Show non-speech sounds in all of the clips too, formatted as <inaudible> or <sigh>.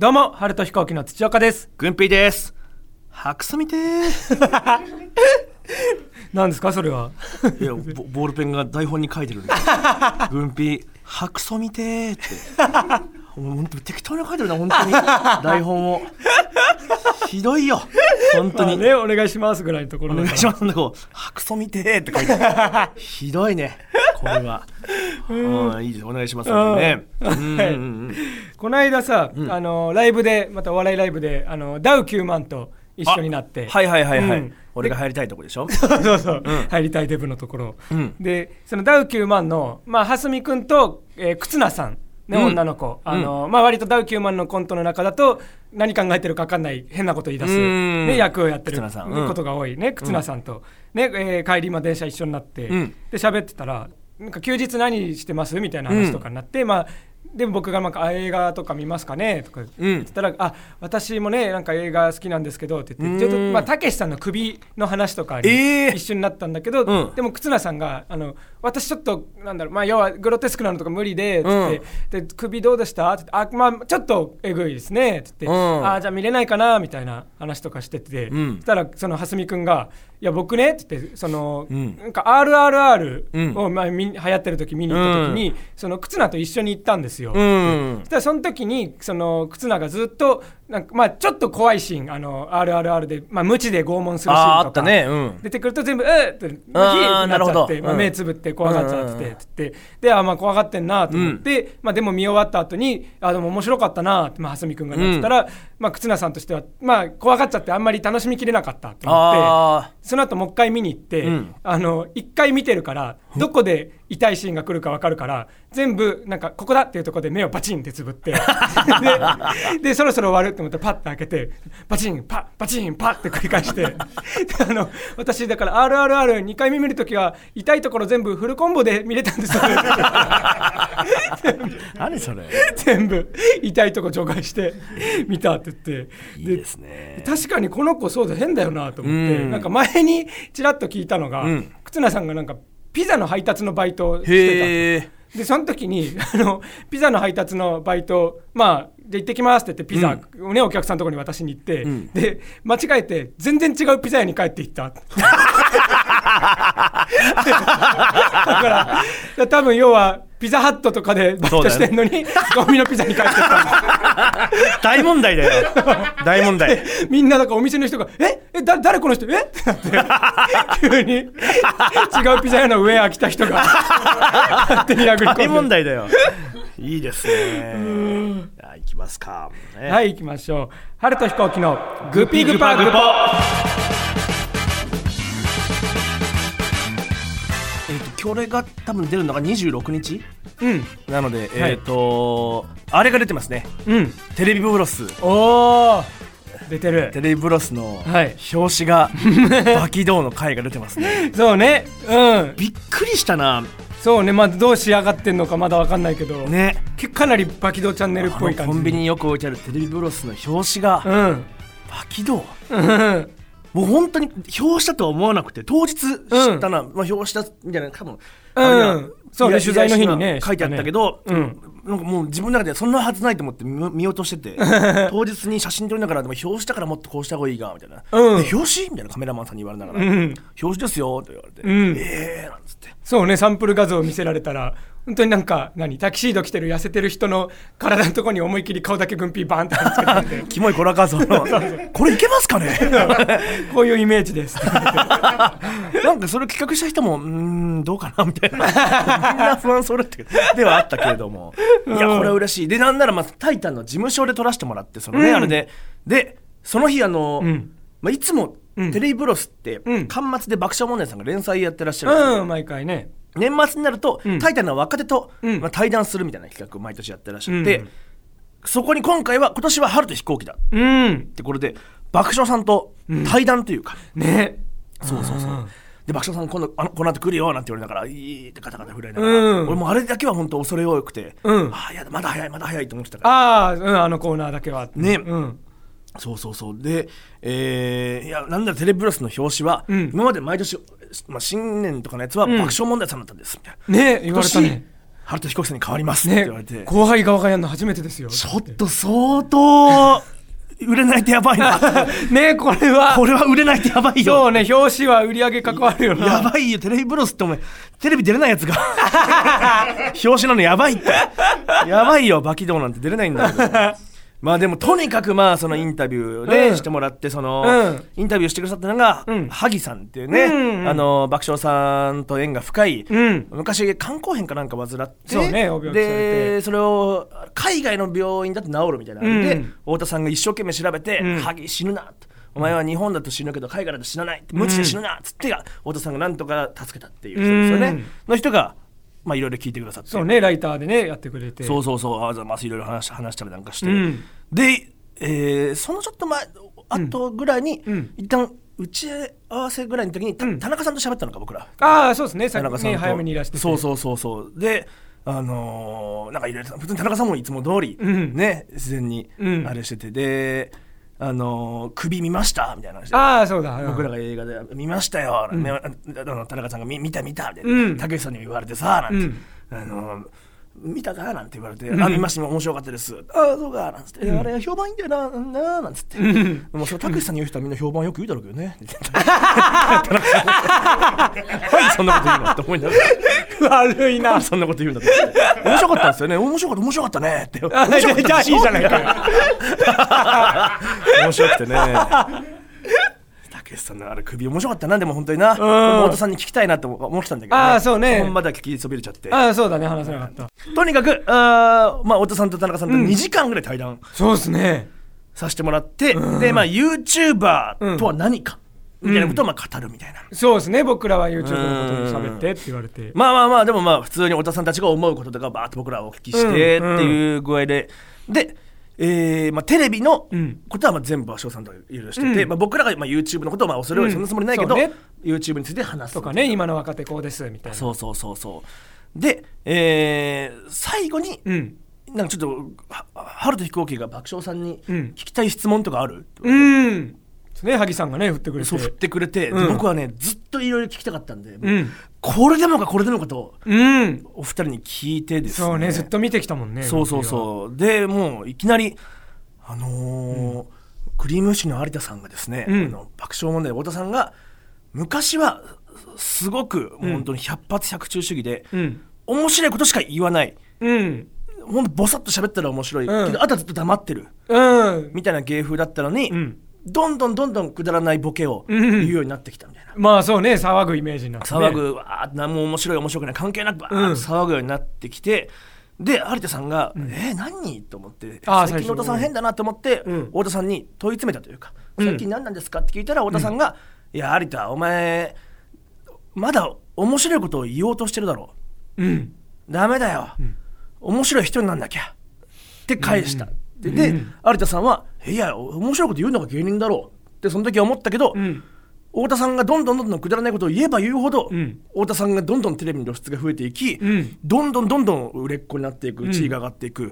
どうも春と飛行機の土岡です。軍ピーです。白素見てー。<laughs> 何ですかそれは？いやボボールペンが台本に書いてるんで。<laughs> 軍ピー白素見てーって。もう本当に適当に書いてるな本当に。台本を。ひどいよ。本当に、まあねお願いしますぐらいのところお願いします。ねこう白素見てーって書いてある。ひどいねこれは。うん。いいですお願いしますね。この間さ、あのライブでまたお笑いライブであのダウ9万と一緒になって。はいはいはいはい、うん。俺が入りたいとこでしょ？<laughs> そうそう入りたいデブのところ、うん。でそのダウ9万の、まあ、蓮見君と、えー、忽那さん、ねうん。女の子、あのまあ、割とダウ9万のコントの中だと何考えてるか分かんない変なこと言い出す、役をやってることが多いね忽那さんと、ねえー帰りま電車一緒になって、うん。で喋ってたらなんか休日何してます？みたいな話とかになって、まあでも僕がなんかあ映画とか見ますかね？とか言ってたら、あ私もねなんか映画好きなんですけどって言ってちょっとまあたけしさんの首の話とかにえー一緒になったんだけど、うん。でも忽那さんがあの私ちょっとなんだろうまあ要はグロテスクなのとか無理でつって、で首どうでした？って言ってあまあちょっとえぐいですね。って言って、うん。あじゃあ見れないかな？みたいな話とかしてて、うん。そしたらその蓮見君がいや僕ねって言ってその、うん。なんか RRR うん。を、まあ、みん流行ってる時見に行った時に、その忽那と一緒に行ったんですよ。うん。そしたらその時にその忽那がずっとなんかまあちょっと怖いシーンあの RRR でまあ無知で拷問するシーンとかね。うん。出てくると全部「えっ!」って「ヒー!」ってなっちゃって、まあ、目つぶって怖がっちゃってて、うん。つって。であまあ怖がってんなと思って、まあでも見終わった後にあでも面白かったなってまあ君がなってたら、まあ忽那さんとしてはまあ怖がっちゃってあんまり楽しみきれなかったと思って。あその後もう一回見に行って、うん。あの一回見てるからどこで痛いシーンが来るか分かるから全部なんかここだっていうところで目をバチンってつぶって。<laughs> ででそろそろ終わるって思ってパッて開けてバチンパッバチンパッって繰り返して。であの私だから RRR2 回目見るときは痛いところ全部フルコンボで見れたんですよー <laughs> 何それ。全部痛いとこ除外して見たって言って。いいですね。確かにこの子そうだ変だよなと思って、うん。なんか前にちらっと聞いたのが、うん。忽那さんがなんかピザの配達のバイトをしてたとでその時に <laughs> あのピザの配達のバイトまあじゃあ行ってきますって言ってピザをね、お客さんのところに渡しに行って、ん。で間違えて全然違うピザ屋に帰っていった。だ <laughs> から多分要はピザハットとかでバイトしてんのに、ゴミのピザに帰ってった。大問題だよ。大問題。みんなだからお店の人が「え？え？だ誰この人？え？っ?」てなって急に。違うピザ屋の上へ来た人が勝手に殴り込んで。大問題だよ。いいですね。じゃあ行きますか、ねはい行きましょう。春と飛行機のグピグパグポこれが多分出るのが26日うんなので、えっ、とあれが出てますねうんテレビブロスおお出てるテレビブロスの表紙がバキドーの回が出てますねそうねうんびっくりしたなそうねまあどう仕上がってんのかまだわかんないけど、ねかなりバキドーチャンネルっぽい感じコンビニによく置いてあるテレビブロスの表紙がうんバキドーうんもう本当に表紙だとは思わなくて当日知ったな、まあ、表紙だみたいな多分うん。そうね取材の日にね書いてあったけど、知ったねなんかもう自分の中でそんなはずないと思って見見落としてて当日に写真撮りながらでも表紙だからもっとこうした方がいいがみたいな、うん。え表紙？みたいなカメラマンさんに言われながら、うん。表紙ですよって言われて、ん。ええー、なんつってそうねサンプル画像を見せられたら本当になんか何タキシード着てる痩せてる人の体のところに思いっきり顔だけ軍ピーバーンって貼り付けてあってキモいコラ画像の。これいけますかね？<laughs> こういうイメージです。<laughs> なんかそれ企画した人もうーんどうかなみたいな。みんな不安そうだったけど。ではあったけれども。いやこれは嬉しい。でなんならまあタイタンの事務所で撮らせてもらってそのね、うん。あれで。でその日あの、ん。まあ、いつもうんテレビブロスって、うん。巻末で爆笑問題さんが連載やってらっしゃるんでうん毎回ね。年末になると、うん。タイタンの若手と、うん。まあ、対談するみたいな企画を毎年やってらっしゃって、うん。そこに今回は今年は春と飛行機だ。っうん。てこれで爆笑さんと対談というか、ね。そうそうそう。で爆笑さん今度あのこの後来るよなんて言われながらいいってガタガタ震えながら、うん。俺もうあれだけは本当恐れ多くて、うん。ああいやまだ早いまだ早いと思ってたから。ああ、うん、あのコーナーだけは。ね。うんそうそうそう。で、えー、いやなんだらテレビブロスの表紙は、うん。今まで毎年、まあ、新年とかのやつはうん。爆笑問題さんだったんです。みたいな、ね言われたね。春田彦さんに変わりますってね言われて、後輩側がやるの初めてですよ。ちょっと相当売れないとやばいな。<laughs> ねこれは。これは売れないとやばいよ。そうね表紙は売り上げ関わるよな。やばいよ。テレビブロスってお前テレビ出れないやつが。<laughs> 表紙なのやばいって。やばいよ。バキドーなんて出れないんだけどまあでもとにかくまあそのインタビューでうんしてもらってその、うん。インタビューしてくださったのが、うん。萩さんっていうね、あの爆笑さんと縁が深い、うん。昔肝硬変かなんか患ってでそれを海外の病院だと治るみたいなので、うん。太田さんが一生懸命調べてうん「萩死ぬな」と。お前は日本だと死ぬけど海外だと死なない無知で死ぬなっつって太田さんがなんとか助けたっていう人ですよね、うん。の人がまあいろいろ聞いてくださって。そうねライターでねやってくれて。そうそうそう。あざますいろいろ話話したりなんかして、うん。で、えーそのちょっと前あとぐらいに、うん。一旦打ち合わせぐらいの時に、たうん。田中さんと喋ったのか僕らああそうですね。田中さんと、先に早めにいらしてて。そうそうそうそう。であのーなんかいろいろ普通に田中さんもいつも通り、うん。ね自然にうん。あれしてて、であのー首見ました？みたいな話で。ああそうだ。僕らが映画で見ましたよ、ねあの田中さんが見見た見た。みたいな、うん。たけしさんにも言われてさなんて、うん。あの見たかなんて言われて、あ見ました面白かったです。あそうかなんつって、あれ評判いいんだよなななんつって、もうそれたけしさんに言う人はみんな評判よく言うだろうけどね。はいそんなこと言うのって思いながら。悪いなそんなこと言うんだって。面白かったんですよね。面白かった面白かった。ねってあ面白かいいじゃないか。よ面白くてね。たけしさんのあれ首面白かったなでも本当にな太田さんに聞きたいなと思ってたんだけど、あーそうね本場では聞きそびれちゃってああそうだね話せなかったとにかくあまあ太田さんと田中さんと2時間ぐらい対談そうですねさせてもらって、でまあ YouTuber とは何か、みたいなことをまあ語るみたいな、そうですね僕らは YouTube のことに喋ってって言われてまあまあまあでもまあ普通に太田さんたちが思うこととかバーッと僕らはお聞きしてっていう具合で、で、えーまあ、テレビのうん。ことはまあ全部は翔さんといろいろしてて、うん。まあ、僕らがまあ YouTube のことをまあそれはそんなつもりないけど、うんね。YouTube について話すとかね今の若手こうですみたいな。そうそうそうそう。で、えー最後にうん。なんかちょっとは春と飛行機が爆笑さんにうん。聞きたい質問とかある、うんね萩さんがね振ってくれて。そう振ってくれて、でうん。僕はねずっといろいろ聞きたかったんで、うん。これでもかこれでもかとうん。お二人に聞いてですね。そうねずっと見てきたもんねそうそうそう。でもういきなりあのークリームシチューの有田さんがですね、うん。あの爆笑問題太田さんが昔はすごく本当に百発百中主義で、うん。面白いことしか言わない。うん。ほんとボサッと喋ったら面白い、うん。けどあとはずっと黙ってる。うん。みたいな芸風だったのに、うんどんどんどんどんくだらないボケをうん。言うようになってきたみたいな。まあそうね騒ぐイメージになってね。騒ぐわー何も面白い面白くない関係なくバー騒ぐようになってきて、で有田さんが「えー、何?」と思って最近の太田さん変だなと思って、うん。太田さんに問い詰めたというか「うん。最近何なんですか?」って聞いたら太田さんが「いや有田お前まだ面白いことを言おうとしてるだろう。ん。うダメだよ、面白い人になんなきゃ」って返した。で有田さんは「いや面白いこと言うのが芸人だろう」ってその時は思ったけど、うん。太田さんがどんどんどんどんくだらないことを言えば言うほど、うん。太田さんがどんどんテレビの露出が増えていき、うん。どんどんどんどん売れっ子になっていく地位が上がっていく、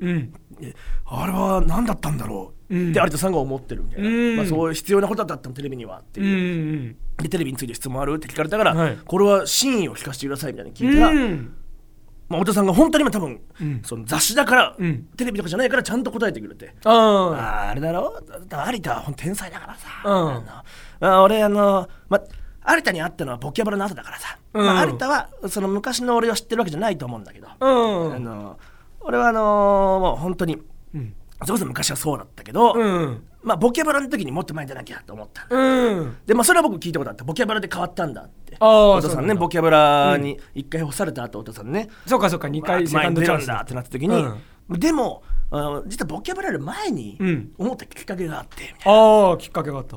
あれは何だったんだろう、うん。って有田さんが思ってるみたいな、うん。まあ、そういう必要なことだったのテレビにはってう。いう、んでテレビについて質問あるって聞かれたから、はい。これは真意を聞かせてくださいみたいに聞いたら、うんまあ、太田さんが本当に今多分、うん。その雑誌だから、うん。テレビとかじゃないからちゃんと答えてくれて。ああーあれだろ？だ有田はほん天才だからさ、うん。あ俺あの、ま、有田に会ったのはボキャブラの後だからさ、まあ、うん有田はその昔の俺を知ってるわけじゃないと思うんだけど、うあんの俺はあのもう本当にうんそれこそ昔はそうだったけど、うん。まあ、ボキャブラの時にもっと前に出なきゃと思ったうん。でまあそれは僕聞いたことあった。ボキャブラで変わったんだって。あー太田さんねボキャブラに一回干された後太田さんね、そうかそうか2回セカンドチャンス。だってなった時に、でも実はボキャブラより前にうん。思ったきっかけがあってみたいああきっかけがあった。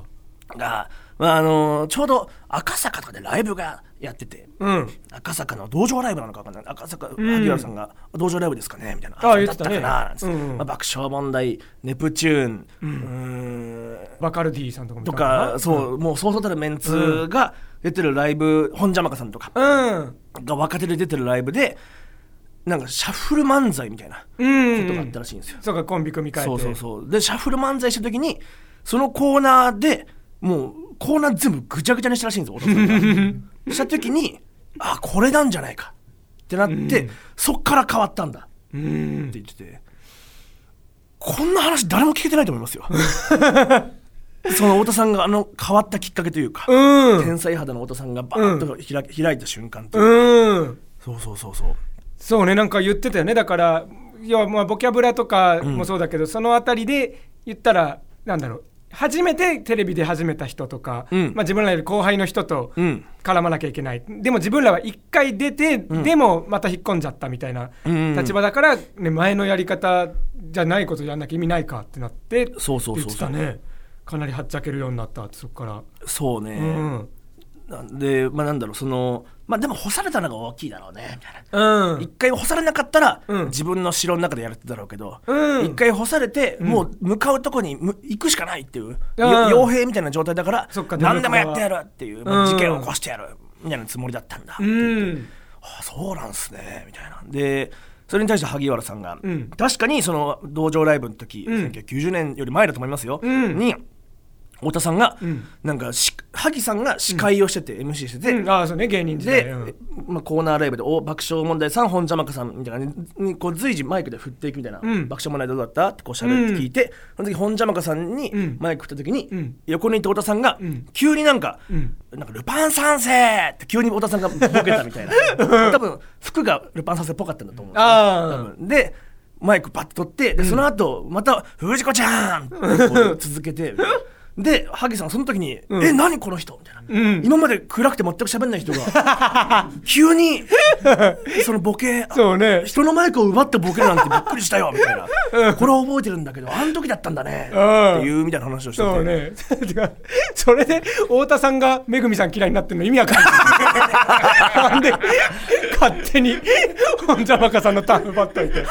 なが、まあ、あのちょうど赤坂とかでライブがやっててうん。赤坂の道場ライブなのか分かんない。赤坂ん。萩原さんが道場ライブですかねみたいなあそうだ言ってたかななんつって。うん。まあ、爆笑問題ネプチューンうーん。バカルディさんとかもとかそうもうそうそうたるメンツが出てるライブ本邪魔かさんとか。うん。が若手で出てるライブでなんかシャッフル漫才みたいなうん。ことがあったらしいんですよ。そうかコンビ組み替えて。そうそうそう。でシャッフル漫才した時にそのコーナーでもうコーナー全部ぐちゃぐちゃにしたらしいんですよ太田さんが。<laughs> した時にあこれなんじゃないか。っってなって、そっから変わったんだ。ってうん言ってて。こんな話誰も聞けてないと思いますよ。<laughs> その太田さんがあの変わったきっかけというか、うん。天才肌の太田さんがバーンと開,、開いた瞬間というか、うん。そうそうそうそう。そうねなんか言ってたよね。だから要はまあボキャブラとかもそうだけど、そのあたりで言ったらなんだろう初めてテレビで始めた人とか、うん。まあ、自分らより後輩の人とうん。絡まなきゃいけない、でも自分らは一回出て、でもまた引っ込んじゃったみたいなうんうんうん。立場だから、ね、前のやり方じゃないことやんなきゃ意味ないかってなってそうそうそうそう。ね。かなりはっちゃけるようになったってそこから。そうね、でまあなんだろうそのまあでも干されたのが大きいだろうねみたいな。うん。一回干されなかったら、うん。自分の城の中でやれてただろうけど、うん。一回干されて、もう向かうとこにむ行くしかないっていう、傭兵みたいな状態だからそっか何でもやってやるっていう、うん。事件を起こしてやるみたいなつもりだったんだ、う。ん。ああそうなんすねみたいな。でそれに対して萩原さんが、うん。確かにその道場ライブの時、うん。1990年より前だと思いますよ、うん。に太田さんが、ん。なんかし萩さんが司会をしてて、MC してて、うん。ああそうね芸人時代。で、うん。まあ、コーナーライブでお爆笑問題さん本邪魔かさんみたいなにこう随時マイクで振っていくみたいな、うん。爆笑問題どうだった？ってこう喋って聞いて、その時本邪魔かさんにうん。マイク振った時に、うん。横にいた太田さんが、ん。急になんか、うん。なんかルパン三世って急に太田さんがボケたみたいな。多分服がルパン三世っぽかったんだと思う多分。でマイクパッと取ってでその後また「藤子ちゃん!」って続けて <laughs> で萩さんその時に「え何この人?」みたいな、うん。今まで暗くて全く喋んない人が <laughs> 急に <laughs> そのボケそうね。人のマイクを奪ってボケるなんてびっくりしたよみたいな。これは覚えてるんだけどあの時だったんだねうん。っていうみたいな話をしてて。そうね。て <laughs> かそれで太田さんがめぐみさん嫌いになってるの意味わかんない。なんで勝手に本邪魔かさんのターン奪っといて。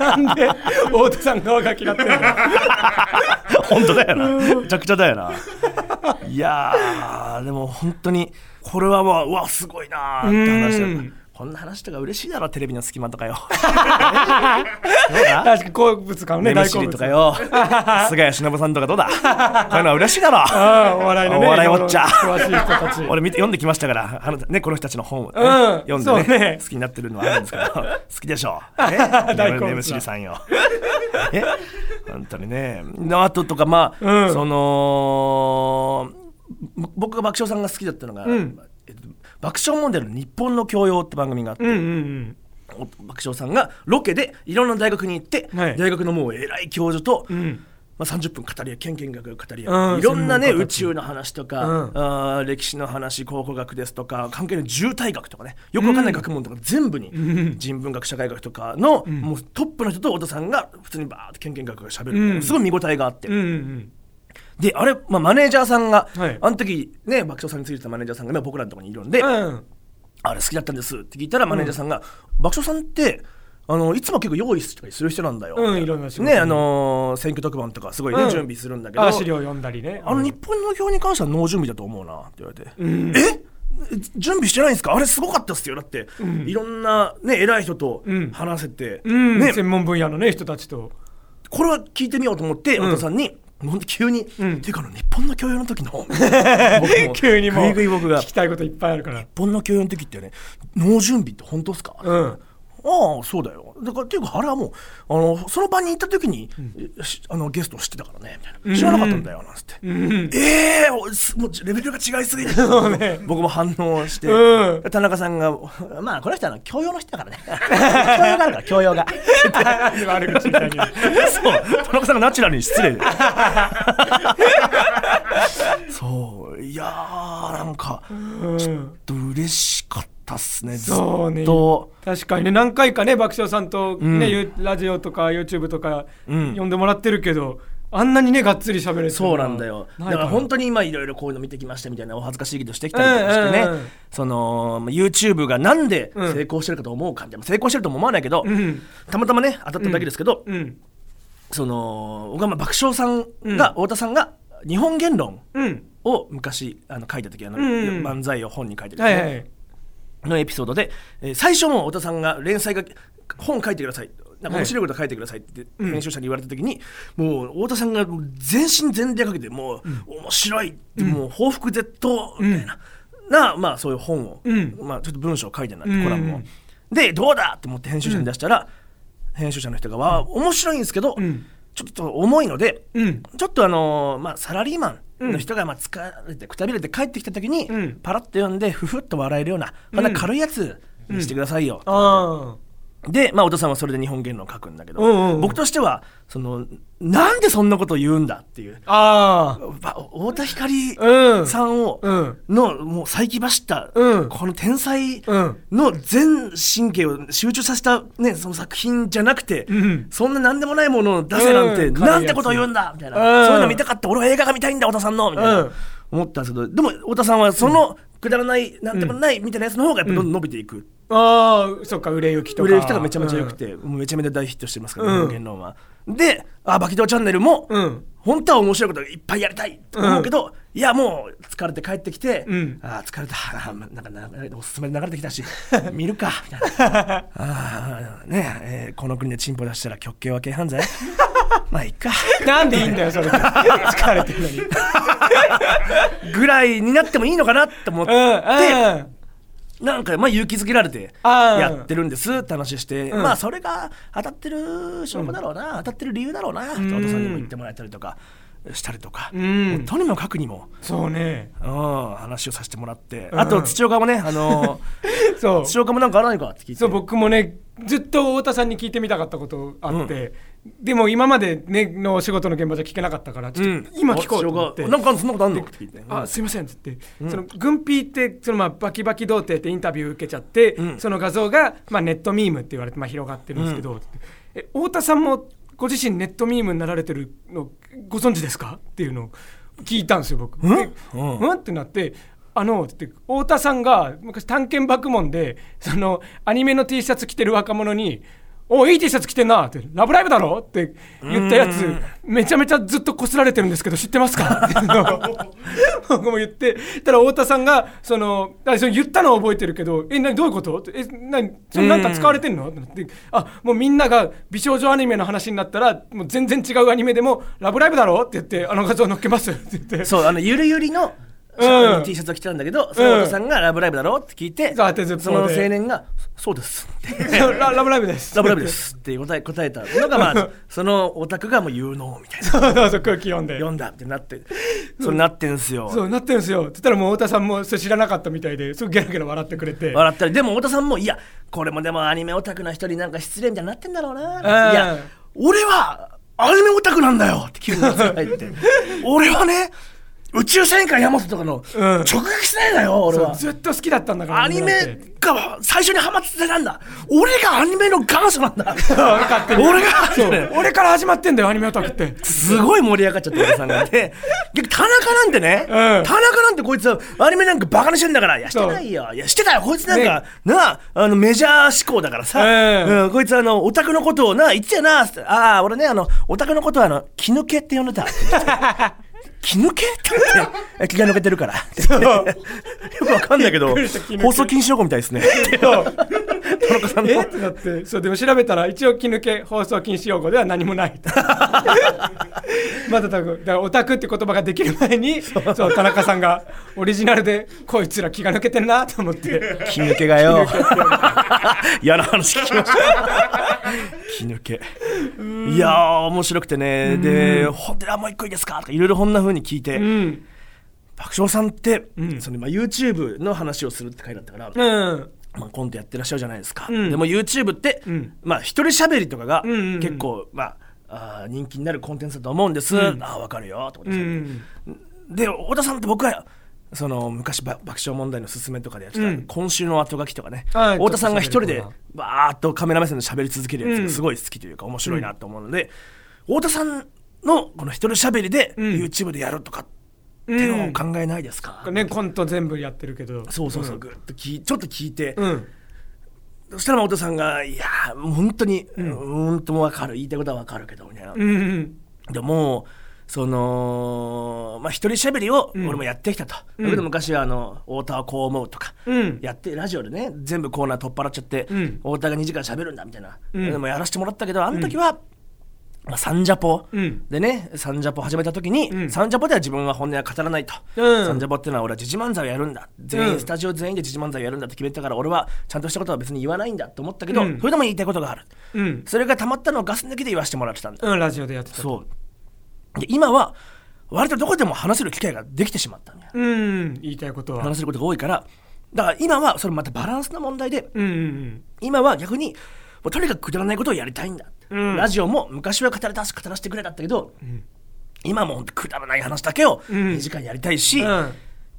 なんで太田さん側が嫌ってるの？本当だよなゃくちゃだよな。<laughs> いやーでも本当にこれはまあうわすごいなーって話だこんな話とか嬉しいだろテレビの隙間とかよ。どうだ確かに好物かもね大好物シリとかよ。<laughs> 菅谷忍さんとかどうだ？こういうのは嬉しいだろ。お笑いのねお笑いウォッチャー。詳しい人たち。俺見て読んできましたからあの、ね、この人たちの本を、ねうん読んでねね。好きになってるのはあるんですけど好きでしょう、<laughs> ね、大好さんよ。え？本当にね。のあととかまあ、うん。そのぼ僕が爆笑さんが好きだったのが、ん。えっと爆笑問題の日本の教養って番組があって、うんうんうん。爆笑さんがロケでいろんな大学に行って、はい。大学のもう偉い教授と、うんまあ、30分語り合い、研究学を語りうん合い、いろんなね、宇宙の話とか、うん。あー歴史の話、考古学ですとか、関係の渋滞学とかね、よくわかんない学問とか全部に、ん。人文学、社会学とかの、もうトップの人と太田さんが普通にバーって研究学がしゃべるみたいな、うん。すごい見応えがあって。うんうんで、あれ、まあ、マネージャーさんが、はい。あの時ね、爆笑さんについてたマネージャーさんが今僕らのところにいるんで、うん。あれ好きだったんですって聞いたらマネージャーさんが、爆笑さんってあのいつも結構用意したりする人なんだよ、うんいろんな仕事ねあのー選挙特番とかすごいね、うん。準備するんだけど。あ資料読んだりね。あの日本の表に関してはノー準備だと思うなって言われて、うん。え？準備してないんですか？あれすごかったっすよだって、いろんなね偉い人とうん。話せて、うん。ね。専門分野のね人たちと。これは聞いてみようと思って、ん。太田さんにほんと急に、うん。っていうかあの日本の教養の時の <laughs> 僕も <laughs> 急にもうぐいぐい僕が。聞きたいこといっぱいあるから。日本の教養の時ってねノー準備って本当ですか、うんああそうだよ。だからっていうかあれはもうあのその場に行った時に、しあのゲストを知ってたからね。みたいな知らなかったんだよなんつって、うん。ええおすもうレベルが違いすぎて、ね。僕も反応して、うん。田中さんが <laughs> まあこの人は教養の人だからね。教養があるから教養が。<laughs> <laughs> そう。田中さんがナチュラルに失礼。そう。いやーなんかうん。ちょっと嬉しかったっすね。ずっそうね。と。確かにね。何回かね爆笑さんとね、うん。ゆラジオとか YouTube とかうん。呼んでもらってるけど、あんなにねがっつり喋れてるそうなんだよ。だから本当に今いろいろこういうの見てきましたみたいなお恥ずかしいけどしてきたりとかしてね、うんうんうん。そのまあ YouTube がなんでうん。成功してるかと思うか、でも成功してるとも思わないけど、うん。たまたまね当たっただけですけど、うん。その僕はまあ爆笑さんが、太田さんが日本言論うん。を昔あの書いた時あの、うんうん漫才を本に書いてる、はいはいのエピソードで、えー最初も太田さんが連載が本書いてください。なんか面白いこと書いてくださいってうん。編集者に言われた時に、もう太田さんが全身全霊かけてもう、面白い、もう報復絶倒みたいな、なまあそういう本を、うん。まあちょっと文章を書いてない、うんコラムを。でどうだと思って編集者に出したら、編集者の人が「わあ面白いんですけど、ん。ちょっと重いので、うん。ちょっとあのーまあ、サラリーマンの人がまあ疲れてくたびれて帰ってきた時に、うん。パラッと読んでふふっと笑えるような、こんな軽いやつにしてくださいよ、あで、まあ、お父さんはそれで日本言論を書くんだけど、うんうんうん。僕としてはそのなんでそんなことを言うんだっていう。あば太田光うん。さんを、うん。のもう再起走った、うん。この天才うん。の全神経を集中させた、ね、その作品じゃなくて、うん。そんな何でもないものを出せなんて、うん。なんてことを言うんだみたいな、うん。そういうの見たかった。俺は映画が見たいんだ太田さんのみたいな、うん。思ったんですけどでも太田さんはそのくだらない、なんでもないみたいなやつの方がやっぱどんどん伸びていく、ああそっか売れ行きとか。売れる人がめちゃめちゃ良くて、もうめちゃめちゃ大ヒットしてますから、言論は。で「あバキドーチャンネルも」うん。本当は面白いこといっぱいやりたいと思うけど、いやもう疲れて帰ってきて、うん。あー疲れたなんかなおすすめで流れてきたし <laughs> 見るかみたいな。<laughs> あーねえーこの国でチンポ出したら極刑は軽犯罪？<laughs> まあいっか。なんでいいんだよそれ。で疲れてるのに。ぐらいになってもいいのかなって思って、なんかまあ勇気づけられてやってるんですって話して、うん。まあそれが当たってる証拠だろうな、当たってる理由だろうな。ってん。お父さんにも言ってもらえたりとかしたりとか、うん。とにもかくにも、そうね。うん、話をさせてもらって、うん。あと土岡もね、あの <laughs> そう。土岡もなんかあらないかって聞いて。そう僕もねずっと太田さんに聞いてみたかったことあって、でも今まで、ね、のお仕事の現場じゃ聞けなかったからちょっと今聞こうと思って、土岡なんかそんなことあんの？って聞いて、あすいませんっつって、その軍ピーってそのまあバキバキ童貞ってインタビュー受けちゃって、うん。その画像がまあネットミームって言われてまあ広がってるんですけど、え太田さんもご自身ネットミームになられてるのご存知ですか？っていうのを聞いたんですよ僕。うん？でうん。うんってなってあのつって太田さんが昔探検爆問でそのアニメの T シャツ着てる若者に「おいい T シャツ着てんな」って「ラブライブだろ?」って言ったやつうんめちゃめちゃずっとこすられてるんですけど知ってますか？って <laughs> 僕も言ってたら太田さんがそのあその言ったのは覚えてるけど「え何どういうこと?」って「え何それなんか使われてんの?」ってなってあもうみんなが美少女アニメの話になったらもう全然違うアニメでも「ラブライブだろ?」って言って「あの画像載っけます」って言って。そうあのゆるゆりの、T シャツを着てたんだけど、その太田さんが「ラブライブだろ?」って聞いて、そので青年が「そうです」ラ <laughs> ラブライブです。ラブライブですって答え答えたのが、まあ、<laughs> そのオタクがもう有能みたいな。そうそうそう空気読んで。読んだってなって、そうなってんすよ。そうなってるんですよ。って言ったらもう太田さんもそれ知らなかったみたいですごいゲラゲラ笑ってくれて。笑ったり、でも太田さんも、いや、これもでもアニメオタクな人になんか失礼みたいになってんだろうな。んいや、俺はアニメオタクなんだよって急に入って。<laughs> 俺はね、宇宙戦艦ヤマトとかのうん。直撃世代だよ、俺は。そうずっと好きだったんだから。アニメが最初にハマってたなんだ。俺がアニメの元祖なんだ。<laughs> 俺が俺から始まってんだよアニメオタクって。すごい盛り上がっちゃっておじさんがで逆に田中なんてね、田中なんてこいつはアニメなんかバカにしてんだからいやしてないよ。いやしてたよ。こいつなんか、なああのメジャー志向だからさ、うん。うんこいつあのオタクのことをな言ってたよなああ俺ねあのオタクのことはあの気抜けって呼んでた <laughs> 気抜けって <laughs> 気が抜けてるから。<laughs> よくわかんないけど放送禁止用語みたいですね田中さんの。え？ってなって。そうでも調べたら一応気抜け放送禁止用語では何もない <laughs> まだ多分だからオタクって言葉ができる前にそう。田中さんがオリジナルでこいつら気が抜けてんなと思って。気抜けがよ。嫌な話聞きました。気抜け。いやー面白くてね。でほんであもう一個いいですかとかいろいろこんな風に聞いて、うん。爆笑さんって、ん。そのまあ YouTube の話をするって書いてあったから、うんまあ、コントやってらっしゃるじゃないですか、うん。でも YouTube って、ん。まあ一人喋りとかが結構、まああー人気になるコンテンツだと思うんです、ん。ああ分かるよと思って、うんで太田さんって僕はその昔ば爆笑問題のすすめとかでやってた、うん。今週の後書きとかね。はい太田さんが一人でバーッとカメラ目線で喋り続けるやつうん。がすごい好きというか面白いなと思うので、太田さんのこの一人喋りでうん。YouTube でやるとかってういうのをん考えないですか、ねコント全部やってるけど。そうそうそう、ぐっと聞いちょっと聞いて、うん。そしたら太田さんが「いや本当に、うん、本当分かる。言いたいことは分かるけど」みたいな、うんうんでもそのまあ一人喋りをん。俺もやってきたと、うん。僕で昔はあの太田はこう思うとか、うん。やってラジオでね全部コーナー取っ払っちゃって、うん。太田が2時間喋るんだみたいな、うん。でもやらせてもらったけどあの時は、まあ、サンジャポ。うん。でね、サンジャポ始めた時に、うん。サンジャポでは自分は本音は語らないと、うん。サンジャポっていうのは俺は時事漫才をやるんだ。全員、うん。スタジオ全員で時事漫才をやるんだって決めてたから俺はちゃんとしたことは別に言わないんだと思ったけど、うん。それでも言いたいことがある。うん。それがたまったのをガス抜きで言わせてもらってたんだ、うんラジオでやってたそうで今は割とどこでも話せる機会ができてしまったんだよ。うん。言いたいことは。話せることが多いから。だから今はそれまたバランスの問題でうんうん。今は逆にもうとにかくくだらないことをやりたいんだ、うん。ラジオも昔は語れたし語らせてくれだったけど、ん。今はもくだらない話だけをうん。2時間やりたいし、うん。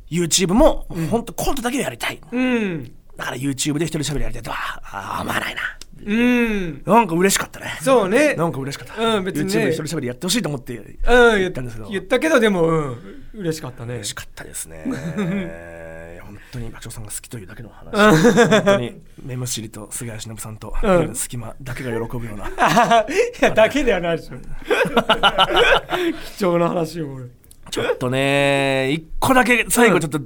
YouTube もほんとコントだけをやりたい、うん。だから YouTube で一人喋りやりたいとはあ思わないな。うん。なんか嬉しかったね。そうね。なんか嬉しかった、うん別にね。YouTube で一人喋りやってほしいと思ってうん言言ったっんですけど。言ったけどでもうん嬉しかったね。嬉しかったですね <laughs> 本当に爆笑さんが好きというだけの話。本当にメムシリと菅谷忍さんと、うん。隙間だけが喜ぶような。<laughs> いやだけではないでしょ。<laughs> 貴重な話を俺ちょっとね一個だけ最後ちょっと、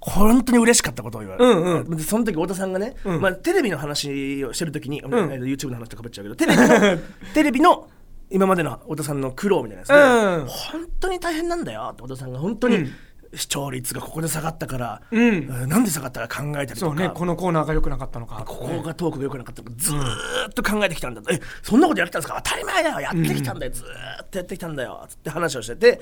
本当に嬉しかったことを言われて、うんでその時太田さんがね、うん。まあ、テレビの話をしてる時に、ん。えー YouTube の話とかぶっちゃうけどテレビの <laughs> テレビの今までの太田さんの苦労みたいなやつで、うん。本当に大変なんだよって太田さんが本当に、うん視聴率がここで下がったから、うん。えーなんで下がったか考えたりとか。そうねこのコーナーが良くなかったのか。ここがトークが良くなかったのかずーっと考えてきたんだ、えそんなことやってたんですか？当たり前だよ。やってきたんだよ、ずーっとやってきたんだよ。つって話をしてて、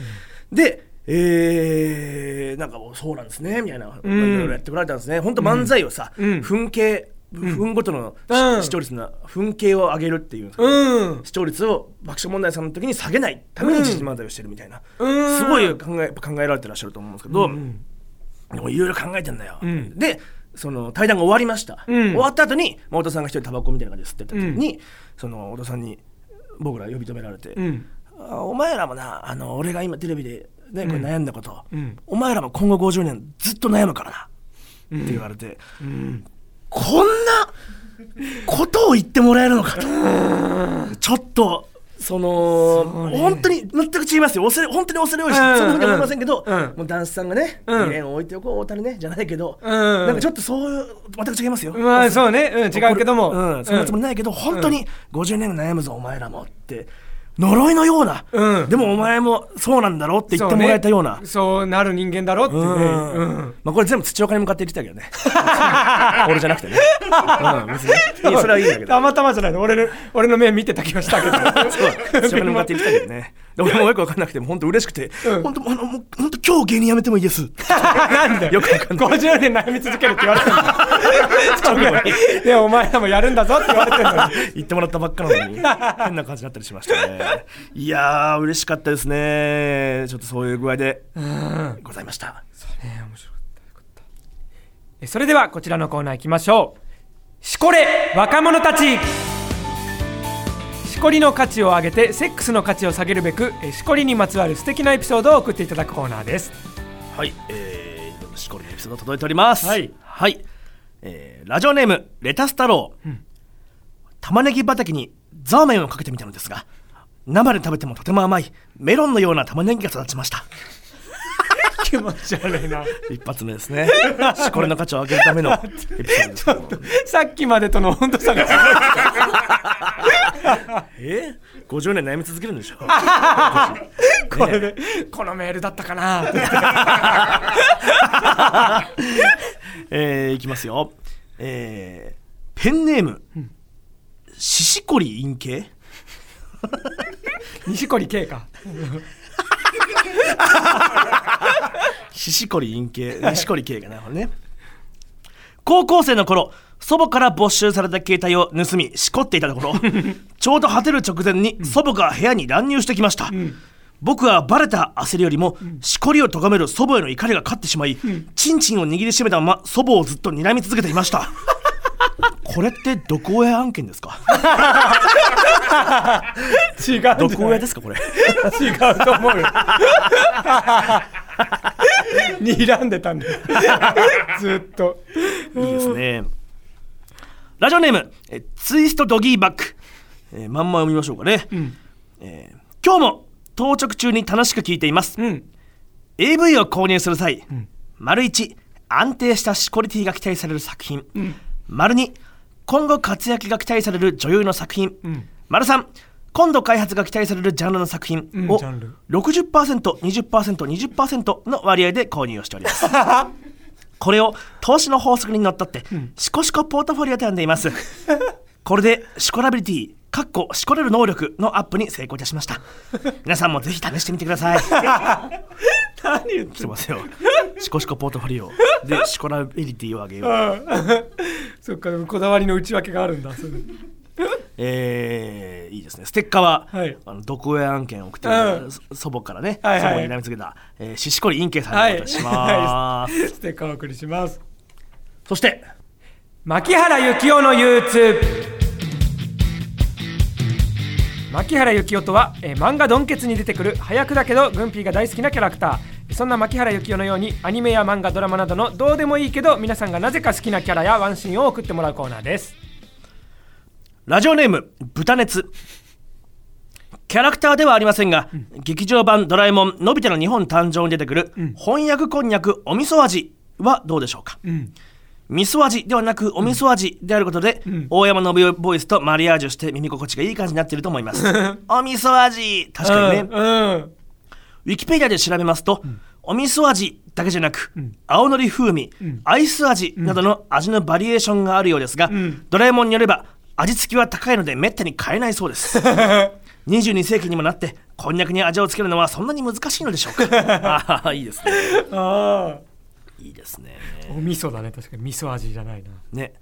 でえー、なんかもうそうなんですね。みたいな、まあいろいろやってこられたんですね。本当漫才をさ、うん。分系分ごとのうん。視聴率の分系を上げるっていううん。視聴率を爆笑問題さんの時に下げないために時事漫才をしてるみたいな、うん。すごい考え考えられてらっしゃると思うんですけど、でもいろいろ考えてんだよ、うん。でその対談が終わりました、うん。終わった後に太田さんが一人タバコみたいな感じで吸ってた時に、その太田さんに僕ら呼び止められて、お前らもなあの俺が今テレビで、ね、これ悩んだこと、うん。お前らも今後50年ずっと悩むからな、って言われてうんこんなことを言ってもらえるのかと。ちょっとその本当に全く違いますよ。恐れ本当に恐れ多いし、うんそんなふうには思いませんけど、うんもう男子さんがね、うん。を置いておこう大谷ねじゃないけど、うん。なんかちょっとそういう全く違いますよ、まあそうね、うん、違うけども、うん、そんなつもりないけど、本当に50年悩むぞお前らもって呪いのような、うん。でもお前もそうなんだろうって言ってもらえたような。そう,、なる人間だろってね、うん。うん。まあこれ全部土岡に向かって言ってたけどね。<laughs> 俺じゃなくてね、うん、別に。いやそれはいいんだけど。たまたまじゃないの。俺の俺の目見てた気がしたけど。<laughs> 土岡に向かって言ってたけどねで俺もよく分かんなくて本当嬉しくて、うん。本当あのもう本当今日芸人辞めてもいいです。<laughs> なんだよよくわかんない。50年悩み続けるって言われてるんだそんぐらいでお前らもやるんだぞって言われてるのに。言ってもらったばっかなのに。<laughs> 変な感じになったりしましたね。いやー嬉しかったですね。ちょっとそういう具合でございました。えそれではこちらのコーナー行きましょう。しこれ若者たち。しこりの価値を上げてセックスの価値を下げるべくえしこりにまつわる素敵なエピソードを送っていただくコーナーですはい、えー、しこりのエピソード届いております。はいはい。えー、ラジオネーム、レタス太郎。玉ねぎ畑にザーメンをかけてみたのですが、生で食べてもとても甘い、メロンのような玉ねぎが育ちました。気持ち悪いな。一発目ですね。しこりの価値を上げるためのエピソードです。けど。さっきまでとの温度差が。すえ？ー、50年悩み続けるんでしょ？これでこのメールだったかな。ってえー、いきますよ。えー、ペンネーム、ししこり陰形？西堀圭か <laughs> ししこり陰形錦織圭がなるほどね。高校生の頃祖母から没収された携帯を盗みしこっていたところ <laughs> ちょうど果てる直前に祖母が部屋に乱入してきました、僕はバレた焦りよりも、しこりを咎める祖母への怒りが勝ってしまい、チンチンを握りしめたまま祖母をずっと睨み続けていました <laughs> これって毒親案件ですか？違う毒親ですかこれ？違うと思うよ <laughs> 睨んでたんだよ <laughs> ずっといいですね。ラジオネーム、えツイストドギーバック。えーまんま読みましょうかね。えー今日も当直中に楽しく聞いています。うん AV を購入する際、丸1、安定したシコリティが期待される作品。丸2、今後活躍が期待される女優の作品。丸3、今度開発が期待されるジャンルの作品。をうんジャンル。60%20%20% の割合で購入をしております。<laughs> これを投資の法則にのっとって、シコシコポートフォリオと呼んでいます。これでシコラビリティかっこしこれる能力のアップに成功いたしました。皆さんもぜひ試してみてください <laughs> 何言ってますよ。シコシコポートフォリオ。で <laughs> シコラビリティを上げよう。<laughs> そっかこだわりの内訳があるんだそれえー、いいですね。ステッカーは、はい。あの毒親案件を送ってうん。そ祖母からね、はいはい。祖母に悩みつけた、えー、ししこりインケイさんはい。にお渡しします、ステッカーをお送りします。そして牧原幸雄の憂鬱牧原幸雄とは、えー漫画「ドンケツ」に出てくる早くだけどグンピーが大好きなキャラクター。そんな牧原幸雄のようにアニメや漫画ドラマなどのどうでもいいけど皆さんがなぜか好きなキャラやワンシーンを送ってもらうコーナーです。ラジオネーム豚熱。キャラクターではありませんが、劇場版ドラえもんのび太の日本誕生に出てくる、翻訳こんにゃくお味噌味はどうでしょうか、ん味。噌味ではなくお味噌味であることで、大山信代ボイスとマリアージュして耳心地がいい感じになっていると思います。お味噌味。確かにね、うん、うん。ウィキペディアで調べますと、お味噌味だけじゃなく、青のり風味、アイス味などの味のバリエーションがあるようですが、ん。あドラえもんによれば味付きは高いのでめったに買えないそうです。<laughs> 22世紀にもなってこんにゃくに味をつけるのはそんなに難しいのでしょうか？<laughs> ああいいですね。ああいいですね。お味噌だね。確かに。味噌味じゃないな。ね。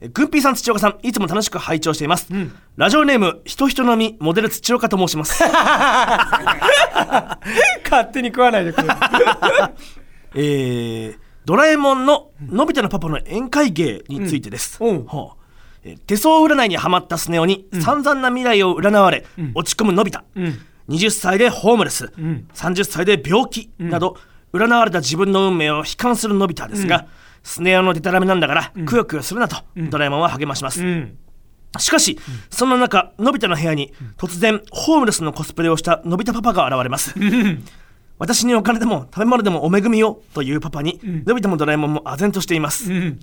えグンピーさん土岡さんいつも楽しく拝聴しています、ん。ラジオネームひとひとのみモデル土岡と申します。<laughs> 勝手に食わないでくれ。<laughs> えードラえもんののび太のパパの宴会芸についてです、うん。うん。はあえー手相占いにはまったスネ夫に散々な未来を占われ、落ち込むのび太、うん。20歳でホームレス、ん。30歳で病気。など、占われた自分の運命を悲観するのび太ですが、スネ夫のデタラメなんだから、くよくよするなと、ドラえもんは励まします、うん。しかし、そんな中、のび太の部屋に突然、ホームレスのコスプレをしたのび太パパが現れます。私にお金でも食べ物でもお恵みをというパパに、のび太もドラえもんも唖然としています。うん。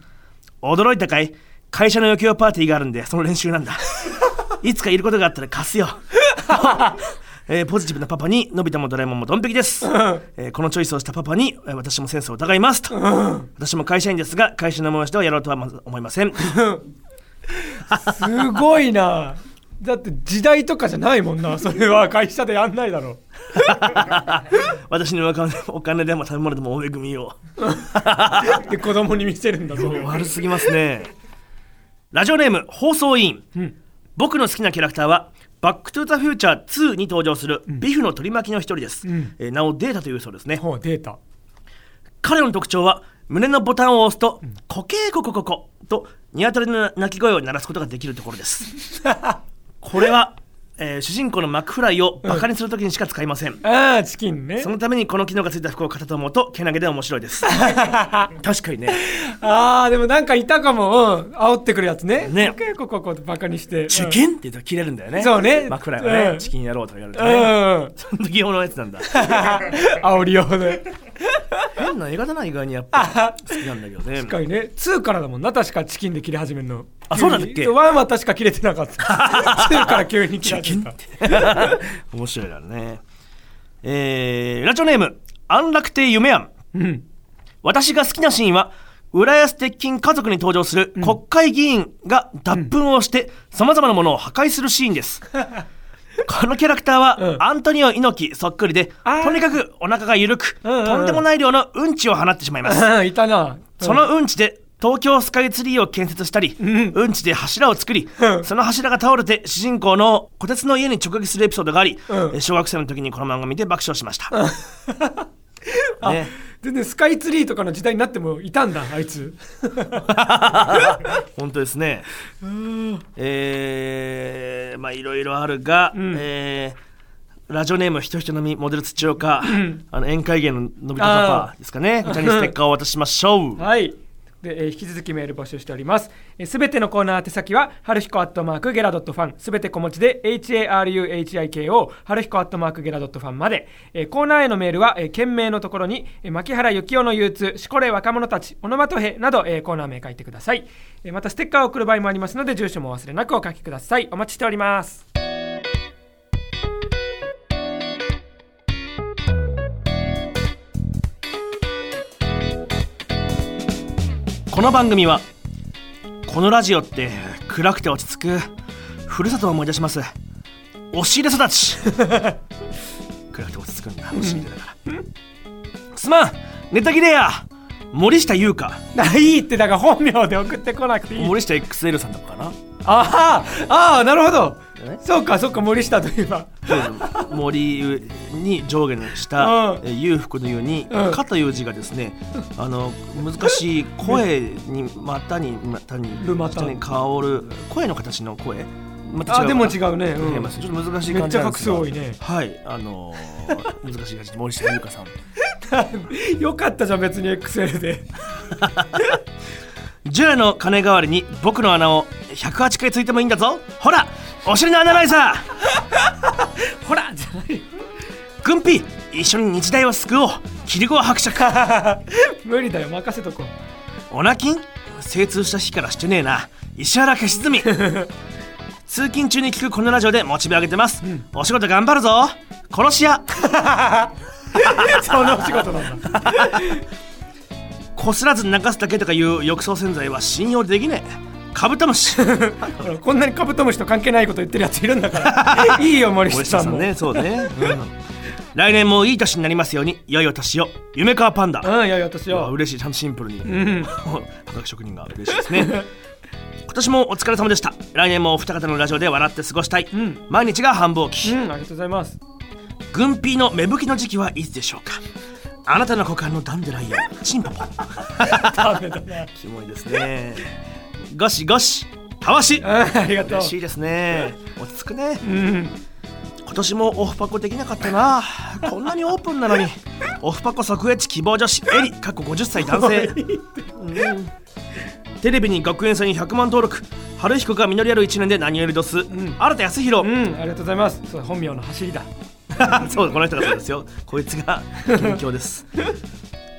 驚いたかい会社の余興パーティーがあるんで、その練習なんだ。<laughs> いつかいることがあったら貸すよ。<laughs> えーポジティブなパパにのび太もドラえもんもドン引きです、えーこのチョイスをしたパパに、えー私もセンスを疑います。と、私も会社員ですが会社の催しではやろうとは思いません。すごいな。だって時代とかじゃないもんな。それは会社でやんないだろ。<laughs> 私にお金お金でも食べ物でもお恵みを。で子供に見せるんだぞ。<laughs> 悪すぎますね。ラジオネーム放送委員、ん。僕の好きなキャラクターはバックトゥーザフューチャー2に登場するビフの取り巻きの一人です、ん。えー名をデータというそうですね。ほうデータ。彼の特徴は胸のボタンを押すと「コケーココココ」と鶏の鳴き声を鳴らすことができるところです。<laughs> これは、えー主人公のマックフライをバカにするときにしか使いません、ああチキンね。そのためにこの機能がついた服を買ったと思うとけなげで面白いです。<laughs> 確かにね。ああでもなんかいたかも、うん、煽ってくるやつね。ね。結構ここバカにして。チキンって言うと切れるんだよね。そうね。マックフライはね、うん。チキンやろうとか言われてうね、ん、うん、その時用のやつなんだ。<laughs> 煽り用で変な映画だな意外にやっぱ。好きなんだけどね。確かにね。2からだもんな確かチキンで切り始めるのあそうなんだっけ？ワンは確か切れてなかった。<laughs> 2から急に切り始めた面白いからね。えー、ラジオネーム安楽亭夢庵。うん。私が好きなシーンは浦安鉄筋家族に登場する国会議員が脱粉をしてさまざまなものを破壊するシーンです。このキャラクターは、うん。アントニオ猪木そっくりであー。とにかくお腹が緩く、うんうんうん。とんでもない量のうんちを放ってしまいます。うんいたな。そのうんちで東京スカイツリーを建設したり、ん。うんちで柱を作り、うん。その柱が倒れて主人公の虎鉄の家に直撃するエピソードがあり、うん。えー小学生の時にこの漫画を見て爆笑しました、<laughs> ね、全然スカイツリーとかの時代になってもいたんだあいつ。<laughs> 本当ですね。えー、まあいろいろあるが、ん。えーラジオネームひとひとのみモデル土岡、あの宴会芸ののび太パパですかね。こちらにステッカーをお渡ししましょう。はいで、えー引き続きメール募集しております。すべ、てのコーナー宛先ははるひこアットマークゲラドットファン。すべて小文字で HARUHIKO はるひこアットマークゲラドットファンまで、えーコーナーへのメールは、えー件名のところに、えー牧原幸雄の憂鬱しこれ若者たちオノマトヘなど、えーコーナー名書いてください、えーまたステッカーを送る場合もありますので住所もお忘れなくお書きください。お待ちしております。この番組はこのラジオって暗くて落ち着くふるさとを思い出します押し入れ育ち。<laughs> 暗くて落ち着くんだ押し入れだから。すまんネタ切れや。森下優香。あいいってだから本名で送ってこなくていい。森下 XL さんだかな。ああああなるほど。え？そうかそうか森下といえば。森に上下の下、うん。え裕福の湯にうん「か」という字がですねあの難しい声に股に股にる股。下に香る声の形の声また違うあでもう違うね、うん。ちょっと難しいめっちゃ画数多いね。はい。あのー <laughs> 難しい感じ森下優香さん。<laughs> よかったじゃん別に。XL で。<laughs> ジュラの鐘代わりに僕の穴を108回ついてもいいんだぞ。ほらお尻の穴ライザー。ほらじゃない。軍ピ一緒に日大を救おう。キリゴ伯爵無理だよ任せとこう。オナキン精通した日からしてねえな。石原消し積。み通勤中に聞くこのラジオでモチベ上げてます、お仕事頑張るぞ。殺し屋そのお仕事なんだ。<laughs> こすらず流すだけとかいう浴槽洗剤は信用できねえ。カブトムシ。<laughs> こんなにカブトムシと関係ないこと言ってるやついるんだから。<laughs> いいよ森森下さんねそうね、うん。来年もいい年になりますように良いお年を。夢川パンダ、うんいやいや私はうわ嬉しい。ちゃんとシンプルに、うん。はがき職人が嬉しいですね今年もお疲れ様でした。来年もお二方のラジオで笑って過ごしたい、ん。毎日が繁忙期、うんありがとうございます。軍ピーの芽吹きの時期はいつでしょうか。あなたの股間のダンデライアチンポポキモいですね。ゴシゴシ。たわしうんありがとう。嬉しいですね。落ち着くね。うん。今年もオフパコできなかったな。こんなにオープンなのに。オフパコ即エッチ希望女子エリ。過去50歳男性。<laughs> うんテレビに学園祭に100万登録。春彦が実りある1年で何よりどす、ん。新田康弘、うん。ありがとうございます。そう本名の走りだ。<laughs> そうこの人がそうですよ。こいつが近況です。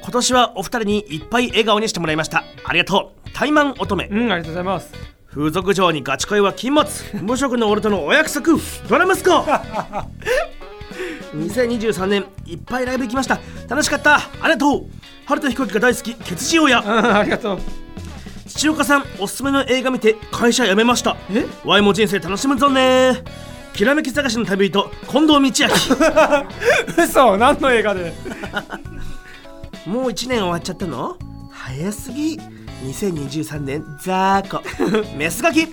今年はお二人にいっぱい笑顔にしてもらいました。ありがとう。怠慢乙女。うんありがとうございます。風俗嬢にガチ恋は禁物。無職の俺とのお約束。ドラ息子。<laughs> 2023年いっぱいライブ行きました。楽しかった。ありがとう。春と飛行機が大好き。ケツ塩屋うんありがとう土岡さんおすすめの映画見て会社辞めました。え？ワイも人生楽しむぞね。きらめき探しの旅人近藤道明。<laughs> 嘘何の映画で？<laughs> もう1年終わっちゃったの？早すぎ。2023年ザーコ。<laughs> メスガキ。ク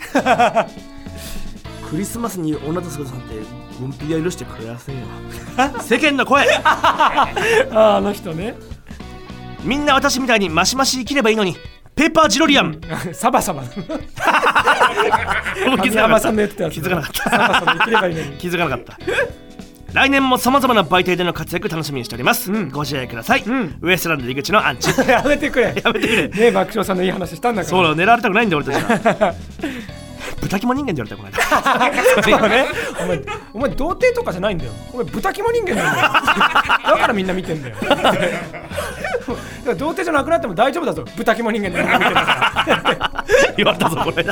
リスマスに女と過ごすなんて軍ピは許してくれませんよ。世間の声。あああの人ね。みんな私みたいにマシマシ生きればいいのにペーパージロリアン。サバサバ。気神山さんの言ってた気づかなかった。<laughs> 気づかなかった。来年もさまざまな媒体での活躍楽しみにしております、うん。ご自愛ください、ん。ウエストランド入り口のアンチやめてくれ。やめてくれ。ね爆笑さんのいい話したんだから。そうだ狙われたくないんだよ俺たちは。<laughs> 豚肝人間って言われたこの間 <laughs> そうね。お前お前童貞とかじゃないんだよ。お前豚肝人間なんだよ。だからみんな見てんだよ。だから童貞じゃなくなっても大丈夫だぞ。豚肝人間だ <laughs> 言われたぞこれ。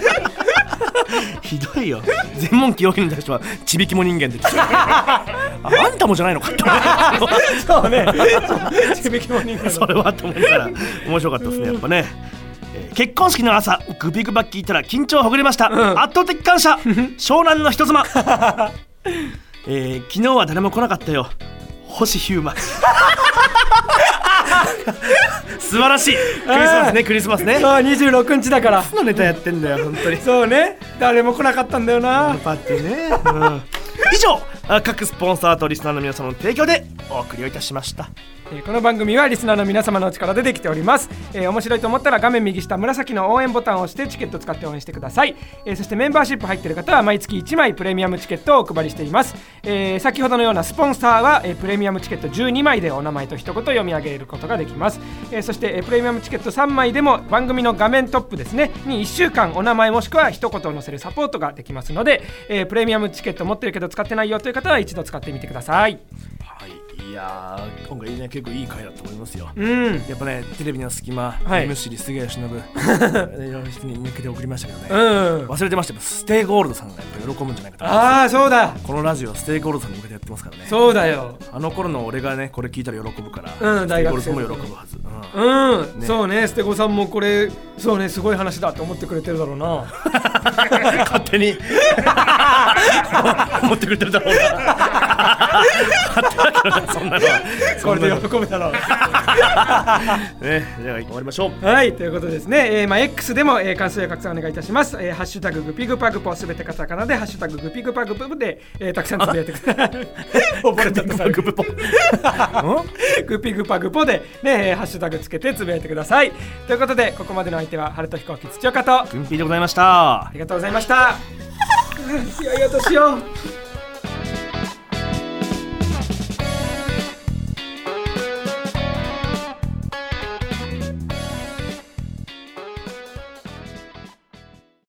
ひどいよ。全問記憶に対してはちびきも人間って言ってた。ああんたもじゃないのかって。そうね。<laughs> ちびきも人間それはと思ったら面白かったですねやっぱね、えー結婚式の朝グビグバ聞いたら緊張ほぐれました、ん。圧倒的感謝。湘南の人妻。<laughs> えー昨日は誰も来なかったよ。星ヒューマ。ン <laughs> 素晴らしい。クリスマスねクリスマスね。ああ26日だから。のネタやってんだよ。本当に。そうね。誰も来なかったんだよな。パーティーね、うん。以上あ各スポンサーとリスナーの皆様の提供でお送りをいたしましたえこの番組はリスナーの皆様のお力でできております、えー面白いと思ったら画面右下紫の応援ボタンを押してチケット使って応援してください、えーそしてメンバーシップ入ってる方は毎月1枚プレミアムチケットをお配りしています、え先ほどのようなスポンサーは、えプレミアムチケット12枚でお名前と一言読み上げることができます、えそして、えプレミアムチケット3枚でも番組の画面トップですね。に1週間お名前もしくは一言を載せるサポートができますので、えプレミアムチケット持ってるけど使ってないよという方は一度使ってみてください。いやー今回ね結構いい回だと思いますよ。うん。やっぱねテレビの隙間、はい。MC 杉谷忍いろいろ人に向けて送りましたけどね、うん。忘れてましたよ。ステイゴールドさんがやっぱ喜ぶんじゃないかとああそうだ。このラジオはステイゴールドさんに向けてやってますからね。そうだよ。あの頃の俺がねこれ聞いたら喜ぶから、うん大学生も喜ぶはず、うん。うん、ね。そうねステゴさんもこれそうねすごい話だと思ってくれてるだろうな。<laughs> 勝手に。<laughs> 思ってくれてるだろうな。そんなのは。これで喜ぶだろう。<laughs> ねじゃあ終わりましょう。はいということですね、えーまあ、X でも、えー感想や拡散お願いいたします、えーハッシュタググピグパグポすべてカタカナでハッシュタググピグパグポで、えーたくさんつぶやいてください。覚えてくださいグピグパグポで、ねえーハッシュタグつけてつぶやいてください。ということでここまでの相手は春と飛行機土岡と。あグンピーでございました。りがとうございました。<laughs> いやいやどうしよう